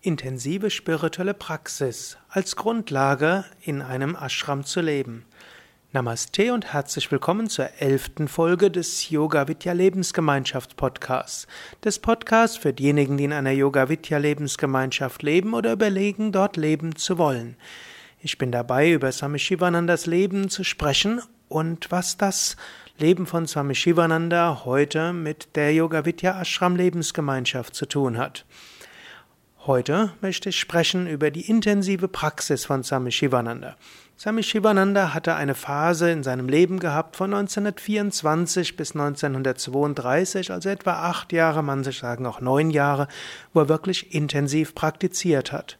intensive spirituelle Praxis als Grundlage in einem Ashram zu leben. Namaste und herzlich willkommen zur elften Folge des Yoga Vidya Lebensgemeinschaft Podcasts. Des Podcasts für diejenigen, die in einer Yoga Vidya Lebensgemeinschaft leben oder überlegen, dort leben zu wollen. Ich bin dabei, über Swami Shivanandas Leben zu sprechen und was das Leben von Swami Shivananda heute mit der Yoga Vidya Ashram Lebensgemeinschaft zu tun hat. Heute möchte ich sprechen über die intensive Praxis von Swami Shivananda. Swami Shivananda hatte eine Phase in seinem Leben gehabt von 1924 bis 1932, also etwa acht Jahre, man sagen auch neun Jahre, wo er wirklich intensiv praktiziert hat.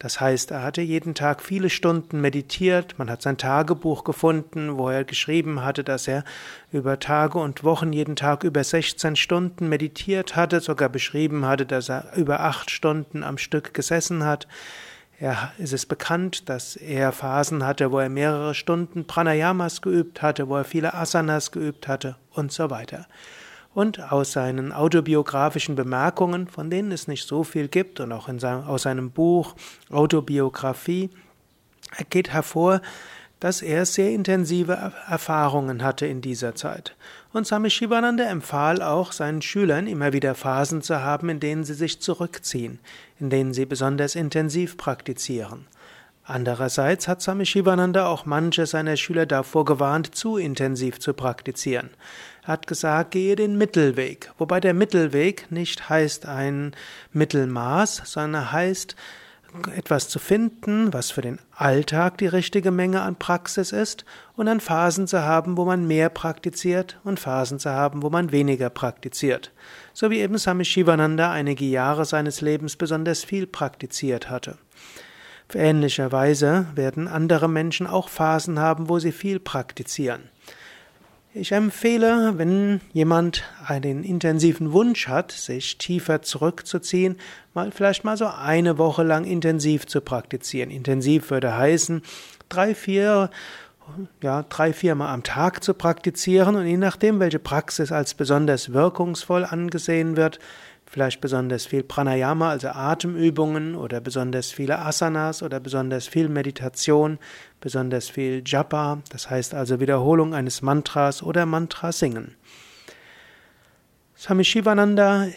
Das heißt, er hatte jeden Tag viele Stunden meditiert, man hat sein Tagebuch gefunden, wo er geschrieben hatte, dass er über Tage und Wochen jeden Tag über 16 Stunden meditiert hatte, sogar beschrieben hatte, dass er über acht Stunden am Stück gesessen hat. Er, ist es bekannt, dass er Phasen hatte, wo er mehrere Stunden Pranayamas geübt hatte, wo er viele Asanas geübt hatte und so weiter und aus seinen autobiografischen Bemerkungen, von denen es nicht so viel gibt, und auch seinem, aus seinem Buch Autobiografie, geht hervor, dass er sehr intensive Erfahrungen hatte in dieser Zeit. Und Swami Shivananda empfahl auch seinen Schülern immer wieder Phasen zu haben, in denen sie sich zurückziehen, in denen sie besonders intensiv praktizieren. Andererseits hat Swami Shivananda auch manche seiner Schüler davor gewarnt, zu intensiv zu praktizieren. Er hat gesagt, gehe den Mittelweg, wobei der Mittelweg nicht heißt ein Mittelmaß, sondern heißt etwas zu finden, was für den Alltag die richtige Menge an Praxis ist, und dann Phasen zu haben, wo man mehr praktiziert und Phasen zu haben, wo man weniger praktiziert. So wie eben Swami Shivananda einige Jahre seines Lebens besonders viel praktiziert hatte. Ähnlicherweise werden andere Menschen auch Phasen haben, wo sie viel praktizieren. Ich empfehle, wenn jemand einen intensiven Wunsch hat, sich tiefer zurückzuziehen, mal vielleicht mal so eine Woche lang intensiv zu praktizieren. Intensiv würde heißen, drei, vier, ja, drei, vier Mal am Tag zu praktizieren und je nachdem, welche Praxis als besonders wirkungsvoll angesehen wird, vielleicht besonders viel Pranayama, also Atemübungen oder besonders viele Asanas oder besonders viel Meditation, besonders viel Japa, das heißt also Wiederholung eines Mantras oder Mantra singen. Swami Shivananda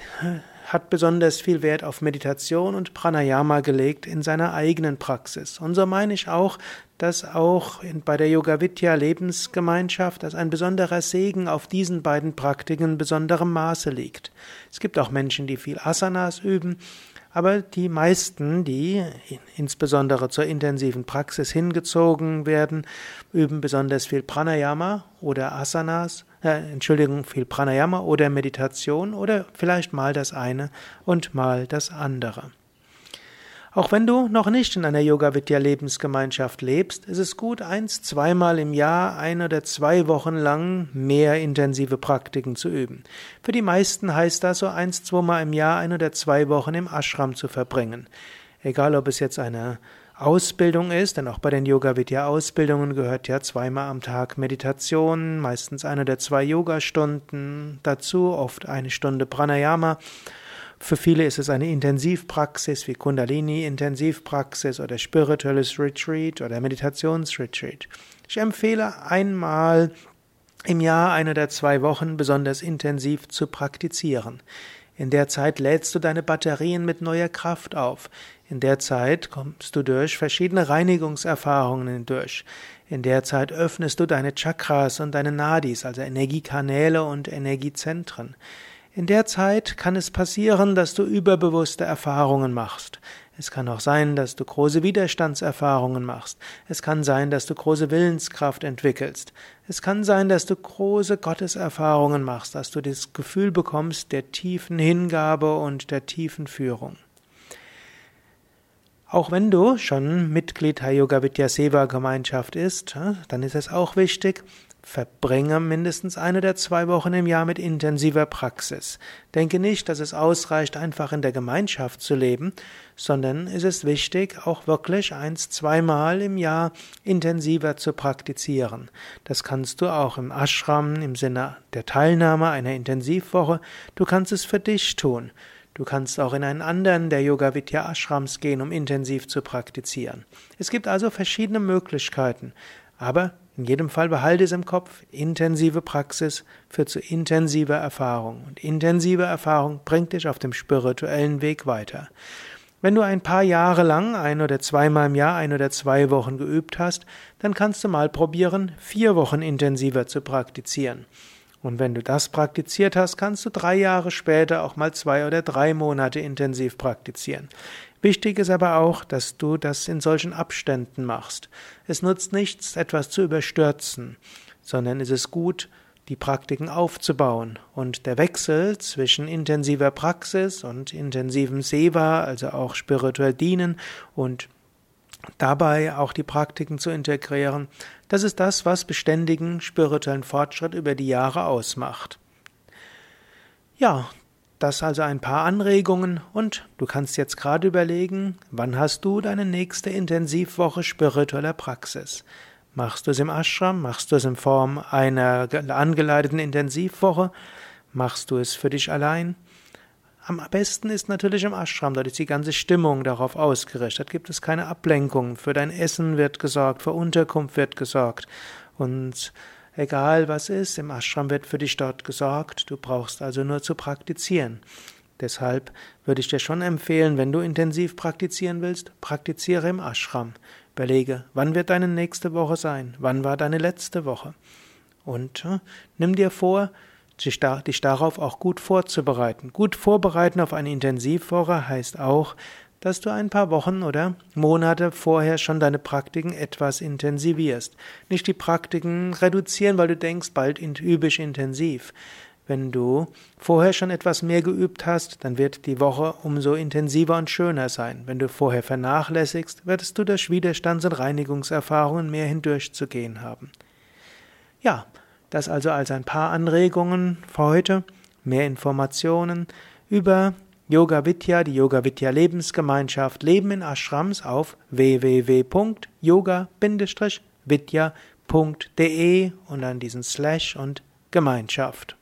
hat besonders viel Wert auf Meditation und Pranayama gelegt in seiner eigenen Praxis. Und so meine ich auch, dass auch bei der Yoga Vidya Lebensgemeinschaft, dass ein besonderer Segen auf diesen beiden Praktiken in besonderem Maße liegt. Es gibt auch Menschen, die viel Asanas üben, aber die meisten, die insbesondere zur intensiven Praxis hingezogen werden, üben besonders viel Pranayama oder Asanas, äh, Entschuldigung, viel Pranayama oder Meditation oder vielleicht mal das eine und mal das andere. Auch wenn du noch nicht in einer Yoga Vidya Lebensgemeinschaft lebst, ist es gut, eins, zweimal im Jahr, ein oder zwei Wochen lang mehr intensive Praktiken zu üben. Für die meisten heißt das so eins, zweimal im Jahr, ein oder zwei Wochen im Ashram zu verbringen. Egal, ob es jetzt eine Ausbildung ist, denn auch bei den Yoga Vidya Ausbildungen gehört ja zweimal am Tag Meditation, meistens eine oder zwei Yogastunden dazu, oft eine Stunde Pranayama für viele ist es eine Intensivpraxis wie Kundalini-Intensivpraxis oder spirituelles Retreat oder Meditationsretreat. Ich empfehle einmal im Jahr eine oder zwei Wochen besonders intensiv zu praktizieren. In der Zeit lädst du deine Batterien mit neuer Kraft auf. In der Zeit kommst du durch verschiedene Reinigungserfahrungen hindurch. In der Zeit öffnest du deine Chakras und deine Nadis, also Energiekanäle und Energiezentren. In der Zeit kann es passieren, dass du überbewusste Erfahrungen machst. Es kann auch sein, dass du große Widerstandserfahrungen machst. Es kann sein, dass du große Willenskraft entwickelst. Es kann sein, dass du große Gotteserfahrungen machst, dass du das Gefühl bekommst der tiefen Hingabe und der tiefen Führung. Auch wenn du schon Mitglied der Yoga Vidya Seva Gemeinschaft ist, dann ist es auch wichtig, Verbringe mindestens eine der zwei Wochen im Jahr mit intensiver Praxis. Denke nicht, dass es ausreicht, einfach in der Gemeinschaft zu leben, sondern es ist wichtig, auch wirklich eins, zweimal im Jahr intensiver zu praktizieren. Das kannst du auch im Ashram im Sinne der Teilnahme einer Intensivwoche. Du kannst es für dich tun. Du kannst auch in einen anderen der Yoga Vidya Ashrams gehen, um intensiv zu praktizieren. Es gibt also verschiedene Möglichkeiten, aber in jedem Fall behalte es im Kopf, intensive Praxis führt zu intensiver Erfahrung und intensive Erfahrung bringt dich auf dem spirituellen Weg weiter. Wenn du ein paar Jahre lang ein oder zweimal im Jahr ein oder zwei Wochen geübt hast, dann kannst du mal probieren, vier Wochen intensiver zu praktizieren. Und wenn du das praktiziert hast, kannst du drei Jahre später auch mal zwei oder drei Monate intensiv praktizieren. Wichtig ist aber auch, dass du das in solchen Abständen machst. Es nutzt nichts, etwas zu überstürzen, sondern es ist gut, die Praktiken aufzubauen. Und der Wechsel zwischen intensiver Praxis und intensivem Seva, also auch spirituell dienen und dabei auch die Praktiken zu integrieren, das ist das, was beständigen spirituellen Fortschritt über die Jahre ausmacht. Ja, das also ein paar Anregungen und du kannst jetzt gerade überlegen, wann hast du deine nächste Intensivwoche spiritueller Praxis? Machst du es im Ashram? Machst du es in Form einer angeleiteten Intensivwoche? Machst du es für dich allein? Am besten ist natürlich im Ashram, dort ist die ganze Stimmung darauf ausgerichtet. Gibt es keine Ablenkung. Für dein Essen wird gesorgt, für Unterkunft wird gesorgt. Und Egal was ist, im Ashram wird für dich dort gesorgt, du brauchst also nur zu praktizieren. Deshalb würde ich dir schon empfehlen, wenn du intensiv praktizieren willst, praktiziere im Ashram. Überlege, wann wird deine nächste Woche sein? Wann war deine letzte Woche? Und äh, nimm dir vor, dich darauf auch gut vorzubereiten. Gut vorbereiten auf eine Intensivwoche heißt auch, dass du ein paar Wochen oder Monate vorher schon deine Praktiken etwas intensivierst. Nicht die Praktiken reduzieren, weil du denkst, bald übe ich intensiv. Wenn du vorher schon etwas mehr geübt hast, dann wird die Woche umso intensiver und schöner sein. Wenn du vorher vernachlässigst, wirst du durch Widerstands- und Reinigungserfahrungen mehr hindurchzugehen haben. Ja, das also als ein paar Anregungen für heute. Mehr Informationen über Yoga Vidya, die Yoga Vidya Lebensgemeinschaft Leben in Ashrams auf www.yoga-vidya.de und an diesen Slash und Gemeinschaft.